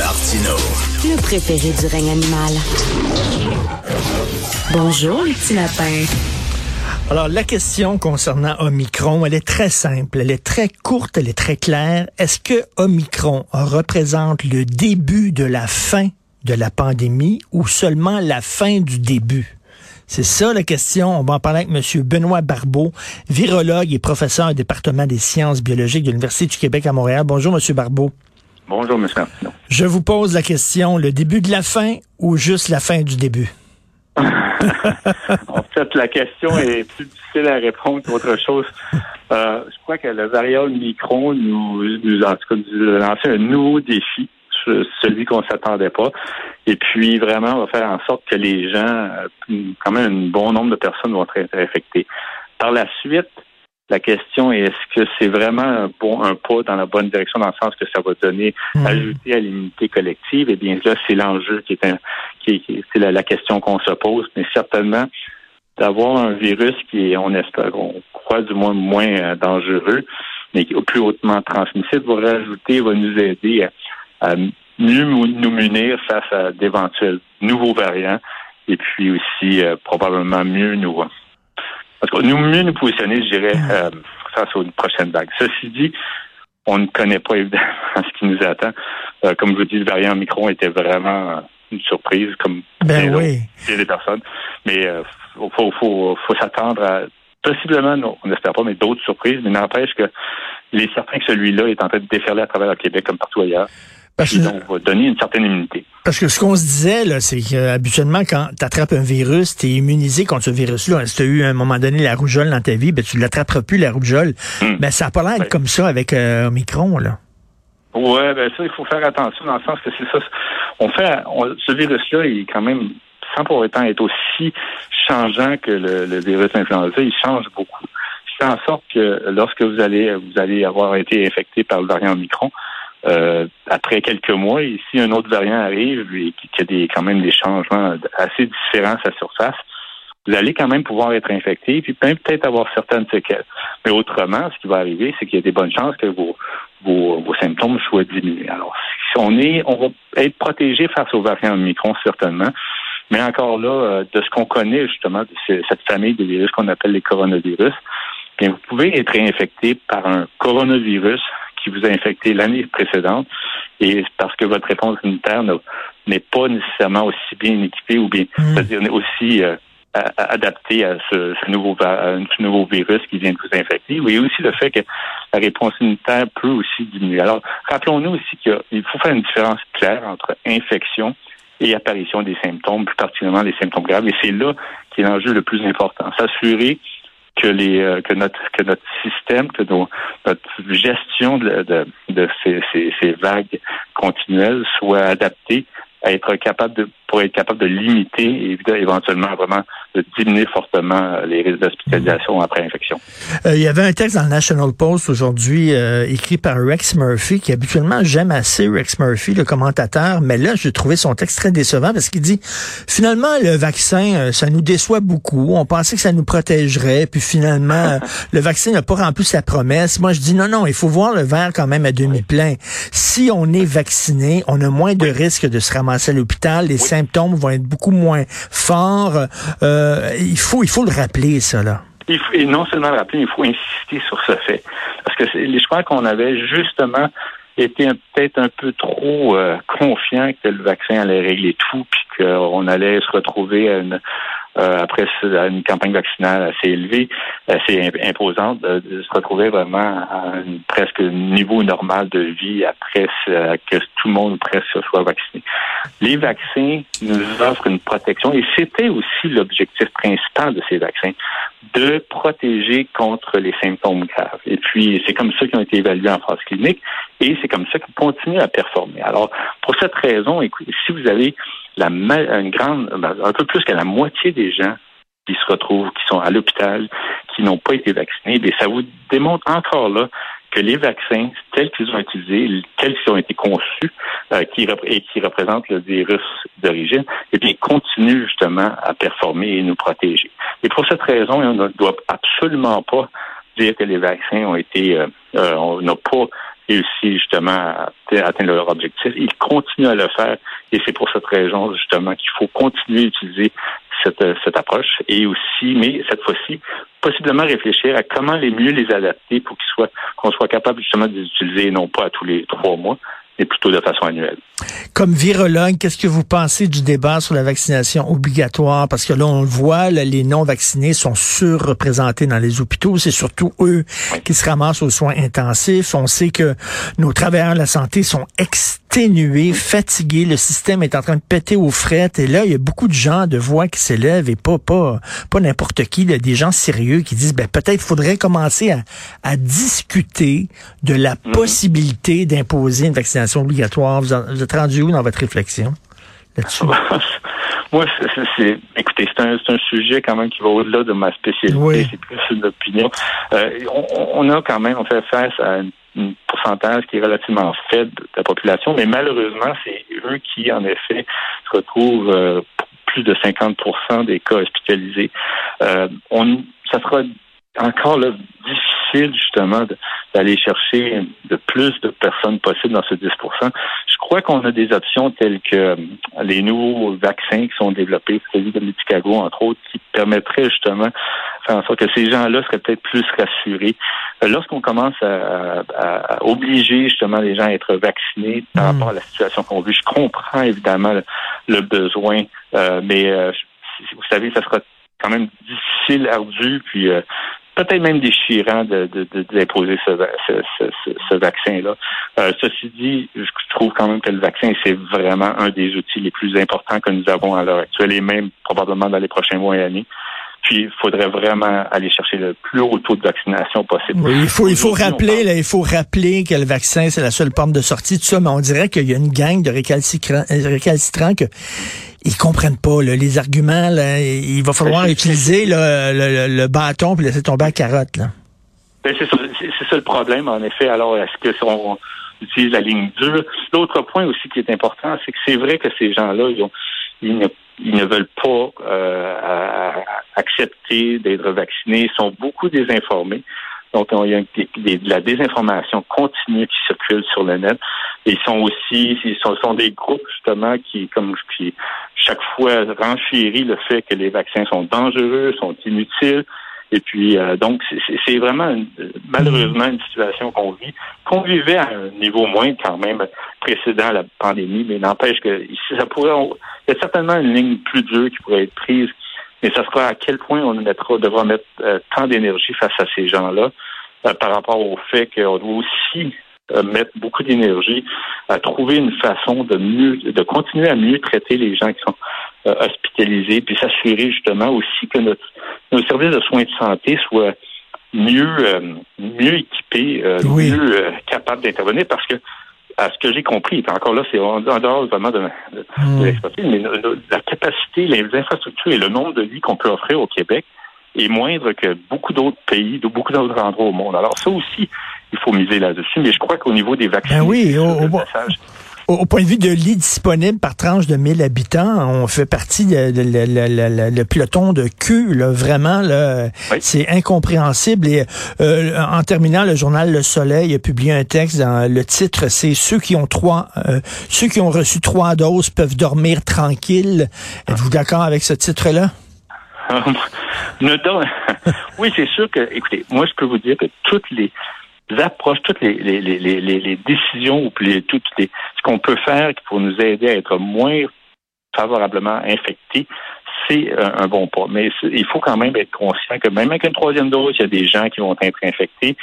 Martino. Le préféré du règne animal. Bonjour, les petits lapins. Alors, la question concernant Omicron, elle est très simple, elle est très courte, elle est très claire. Est-ce que Omicron représente le début de la fin de la pandémie ou seulement la fin du début? C'est ça la question. On va en parler avec M. Benoît Barbeau, virologue et professeur au département des sciences biologiques de l'Université du Québec à Montréal. Bonjour, M. Barbeau. Bonjour, M. Je vous pose la question, le début de la fin ou juste la fin du début? en fait, la question est plus difficile à répondre qu'autre chose. Euh, je crois que la variable micron nous, nous, en tout cas, nous lancé un nouveau défi, celui qu'on s'attendait pas. Et puis, vraiment, on va faire en sorte que les gens, euh, quand même, un bon nombre de personnes vont être infectées. Par la suite, la question est est-ce que c'est vraiment un, bon, un pas dans la bonne direction dans le sens que ça va donner, hmm. ajouter à l'immunité collective? Eh bien, là, c'est l'enjeu qui est, un, qui, c'est la, question qu'on se pose, mais certainement d'avoir un virus qui est, on espère, on croit du moins moins euh, dangereux, mais qui est plus hautement transmissible, va rajouter, va nous aider à, mieux nous munir face à d'éventuels nouveaux variants et puis aussi euh, probablement mieux nous parce que nous mieux nous positionner, je dirais, mm. euh, face aux prochaines vagues. Ceci dit, on ne connaît pas évidemment ce qui nous attend. Euh, comme je vous dis, le variant micron était vraiment une surprise, comme ben oui. des personnes. Mais euh, faut, faut, faut, s'attendre à possiblement, non, on n'espère pas, mais d'autres surprises. Mais n'empêche que il est certain que celui-là est en train de déferler à travers le Québec comme partout ailleurs. Parce que, donc, va donner une certaine immunité. Parce que ce qu'on se disait, là, c'est qu'habituellement, quand tu attrapes un virus, tu es immunisé contre ce virus-là. Si tu as eu à un moment donné la rougeole dans ta vie, ben, tu ne l'attraperas plus, la rougeole. Hmm. Ben, ça n'a pas l'air comme ça avec euh, Omicron, là. Ouais, ben ça, il faut faire attention dans le sens que c'est ça. On fait, ce virus-là, il est quand même, sans pour autant être aussi changeant que le, virus influenza, il change beaucoup. Il fait en sorte que lorsque vous allez, vous allez avoir été infecté par le variant Omicron, euh, après quelques mois, ici un autre variant arrive et qui a des, quand même des changements assez différents à sa surface, vous allez quand même pouvoir être infecté, puis peut-être avoir certaines séquelles. Mais autrement, ce qui va arriver, c'est qu'il y a des bonnes chances que vos, vos, vos, symptômes soient diminués. Alors, si on est, on va être protégé face aux variants Omicron, certainement. Mais encore là, euh, de ce qu'on connaît justement de cette famille de virus qu'on appelle les coronavirus, bien, vous pouvez être infecté par un coronavirus qui vous a infecté l'année précédente et parce que votre réponse immunitaire n'est pas nécessairement aussi bien équipée ou bien hmm. c'est-à-dire aussi euh, adaptée à ce, nouveau, ce nouveau virus qui vient de vous infecter. Oui, aussi le fait que la réponse immunitaire peut aussi diminuer. Alors, rappelons-nous aussi qu'il faut faire une différence claire entre infection et apparition des symptômes, plus particulièrement les symptômes graves. Et c'est là qui est l'enjeu le plus important. S'assurer que les euh, que notre que notre système, que notre gestion de, de, de ces, ces, ces, vagues continuelles soit adaptée à être capable de pour être capable de limiter et éventuellement vraiment de diminuer fortement les risques d'hospitalisation après infection. Euh, il y avait un texte dans le National Post aujourd'hui euh, écrit par Rex Murphy, qui habituellement j'aime assez Rex Murphy, le commentateur, mais là j'ai trouvé son texte très décevant parce qu'il dit finalement le vaccin euh, ça nous déçoit beaucoup. On pensait que ça nous protégerait, puis finalement le vaccin n'a pas rempli sa promesse. Moi je dis non non, il faut voir le verre quand même à demi plein. Si on est vacciné, on a moins de risques de se ramasser à l'hôpital. Les symptômes vont être beaucoup moins forts. Euh, il faut il faut le rappeler ça. Il faut, et non seulement le rappeler, il faut insister sur ce fait. Parce que je crois qu'on avait justement été peut-être un peu trop euh, confiant que le vaccin allait régler tout, puis qu'on allait se retrouver à une, euh, après une campagne vaccinale assez élevée, assez imposante, de, se retrouver vraiment à un presque niveau normal de vie après que tout le monde presque soit vacciné. Les vaccins nous offrent une protection et c'était aussi l'objectif principal de ces vaccins, de protéger contre les symptômes graves. Et puis, c'est comme ça qu'ils ont été évalués en phase clinique et c'est comme ça qu'ils continuent à performer. Alors, pour cette raison, écoutez, si vous avez la, une grande, ben, un peu plus que la moitié des gens qui se retrouvent, qui sont à l'hôpital, qui n'ont pas été vaccinés, bien, ça vous démontre encore là que les vaccins, tels qu'ils ont utilisés, tels qu'ils ont été conçus, euh, qui, et qui représentent le virus d'origine, eh bien, continuent justement à performer et nous protéger. Et pour cette raison, on ne doit absolument pas dire que les vaccins ont été, euh, euh, on n'a pas réussi justement à atteindre leur objectif. Ils continuent à le faire et c'est pour cette raison justement qu'il faut continuer à utiliser cette, cette approche et aussi, mais cette fois-ci, possiblement réfléchir à comment les mieux les adapter pour qu'ils soient, qu'on soit capable justement de les utiliser non pas à tous les trois mois, mais plutôt de façon annuelle. Comme virologue, qu'est-ce que vous pensez du débat sur la vaccination obligatoire? Parce que là, on le voit, les non-vaccinés sont surreprésentés dans les hôpitaux. C'est surtout eux qui se ramassent aux soins intensifs. On sait que nos travailleurs de la santé sont exténués, fatigués. Le système est en train de péter aux frettes. Et là, il y a beaucoup de gens de voix qui s'élèvent et pas, pas, pas n'importe qui, là, des gens sérieux qui disent, ben, peut-être faudrait commencer à, à discuter de la mm-hmm. possibilité d'imposer une vaccination obligatoire. Vous, êtes rendu où dans votre réflexion là-dessus? Moi, c'est, écoutez, c'est un, un, sujet quand même qui va au-delà de ma spécialité. C'est plus une opinion. Euh, on, a quand même, on fait face à un pourcentage qui est relativement faible de la population, mais malheureusement, c'est eux qui, en effet, se retrouvent euh, plus de 50% des cas hospitalisés. Euh, on, ça sera encore là, difficile justement d'aller chercher de plus de personnes possibles dans ce 10 Je crois qu'on a des options telles que euh, les nouveaux vaccins qui sont développés, celui de Chicago entre autres, qui permettraient justement faire en sorte que ces gens-là seraient peut-être plus rassurés. Euh, lorsqu'on commence à, obliger justement les gens à être vaccinés par hmm. rapport à la situation qu'on vit, je comprends évidemment le, besoin, euh, mais vous savez, ça sera quand même difficile, ardu, puis peut-être même déchirant d'imposer de, de, ce, ce, ce, vaccin-là. Euh, ceci dit, je trouve quand même que le vaccin, c'est vraiment un des outils les plus importants que nous avons à l'heure actuelle et même probablement dans les prochains mois et années. Puis il faudrait vraiment aller chercher le plus haut taux de vaccination possible. il faut il faut rappeler là, il faut rappeler que le vaccin c'est la seule porte de sortie tout ça, mais on dirait qu'il y a une gang de récalcitrants, récalcitrants que ils comprennent pas les arguments. Là, il va falloir utiliser le, le, bâton puis laisser tomber la carotte. Là. Ben, c'est, ça, c'est ça le problème, en effet. Alors, est-ce que on utilise la ligne dure? L'autre point aussi qui est important, c'est que c'est vrai que ces gens-là, ils ont ils ne, ils ne veulent pas euh, accepter d'être vaccinés, ils sont beaucoup désinformés. Donc, il y a de la désinformation continue qui circule sur le net. ils sont aussi, ils sont, sont des groupes justement qui, comme qui chaque fois renchérit le fait que les vaccins sont dangereux, sont inutiles. Et puis, euh, donc, c'est vraiment malheureusement une situation qu'on vit, qu'on vivait à un niveau moins quand même précédent la pandémie, mais n'empêche que ça pourrait, il y a certainement une ligne plus dure qui pourrait être prise, mais ça sera à quel point on mettra, devra mettre euh, tant d'énergie face à ces gens-là euh, par rapport au fait qu'on doit aussi mettre beaucoup d'énergie à trouver une façon de mieux, de continuer à mieux traiter les gens qui sont hospitalisés, puis s'assurer justement aussi que notre nos services de soins de santé soient mieux, euh, mieux équipés, euh, mieux euh, capables d'intervenir parce que à ce que j'ai compris, encore là, c'est en, dehors vraiment de, de, hmm. mais la capacité, les infrastructures et le nombre de lits qu'on peut offrir au Québec est moindre que beaucoup d'autres pays, de beaucoup d'autres endroits au monde. Alors ça aussi, il faut miser là-dessus, mais je crois qu'au niveau des vaccins, ben oui, au, au, point de vue de lits disponibles par tranche de 1000 habitants, on fait partie de, le peloton de queue. Là, vraiment, là, c'est incompréhensible. Et euh, en terminant, le journal Le Soleil a publié un texte dans le titre, c'est ceux qui ont trois, euh, ceux qui ont reçu trois doses peuvent dormir tranquilles. Êtes-vous d'accord avec ce titre-là? oui, c'est sûr que, écoutez, moi, je peux vous dire que toutes les approches, toutes les, les, les, les décisions ou toutes les, ce qu'on peut faire pour nous aider à être moins favorablement infectés, c'est un bon pas. Mais il faut quand même être conscient que même avec une troisième dose, il y a des gens qui vont être infectés.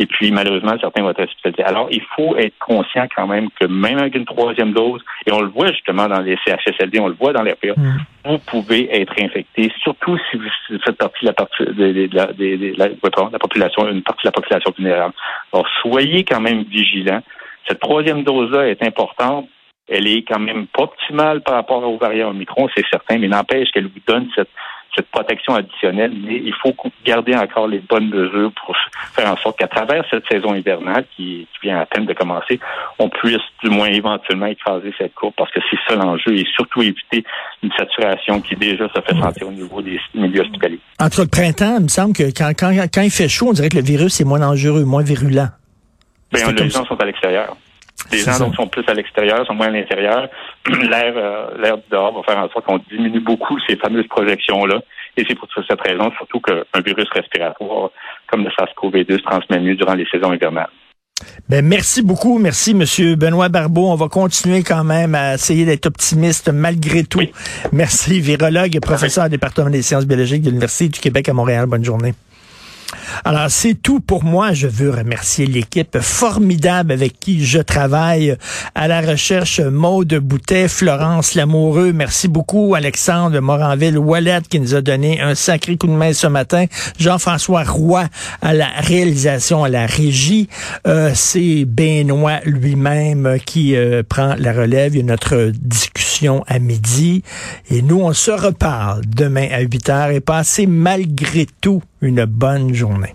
Et puis, malheureusement, certains vont être hospitalisés. Alors, il faut être conscient quand même que même avec une troisième dose, et on le voit justement dans les CHSLD, on le voit dans les RPA, mm. vous pouvez être infecté, surtout si vous faites partie de la, partie de, la, de la, la, population, une partie de la population vulnérable. Alors, soyez quand même vigilants. Cette troisième dose-là est importante. Elle est quand même pas optimale par rapport aux variants Omicron, c'est certain, mais n'empêche qu'elle vous donne cette cette protection additionnelle, mais il faut garder encore les bonnes mesures pour faire en sorte qu'à travers cette saison hivernale qui, vient à peine de commencer, on puisse du moins éventuellement écraser cette courbe parce que c'est ça l'enjeu et surtout éviter une saturation qui déjà se fait sentir au niveau des milieux hospitaliers. Entre le printemps, il me semble que quand, quand, quand il fait chaud, on dirait que le virus est moins dangereux, moins virulent. Ben, les gens sont à l'extérieur. Les gens donc, sont plus à l'extérieur, sont moins à l'intérieur. L'air, euh, l'air dehors va faire en sorte qu'on diminue beaucoup ces fameuses projections-là. Et c'est pour cette raison, surtout qu'un virus respiratoire comme le SARS-CoV-2 se transmet mieux durant les saisons hivernales. Ben, merci beaucoup. Merci, Monsieur Benoît Barbeau. On va continuer quand même à essayer d'être optimiste malgré tout. Merci, virologue et professeur au département des sciences biologiques de l'Université du Québec à Montréal. Bonne journée. Alors, c'est tout pour moi. Je veux remercier l'équipe formidable avec qui je travaille à la recherche. Maude Boutet, Florence Lamoureux. Merci beaucoup. Alexandre Moranville-Wallet qui nous a donné un sacré coup de main ce matin. Jean-François Roy à la réalisation, à la régie. Euh, c'est Benoît lui-même qui euh, prend la relève. Il y notre discussion à midi. Et nous, on se reparle demain à 8 heures et passez malgré tout une bonne journée.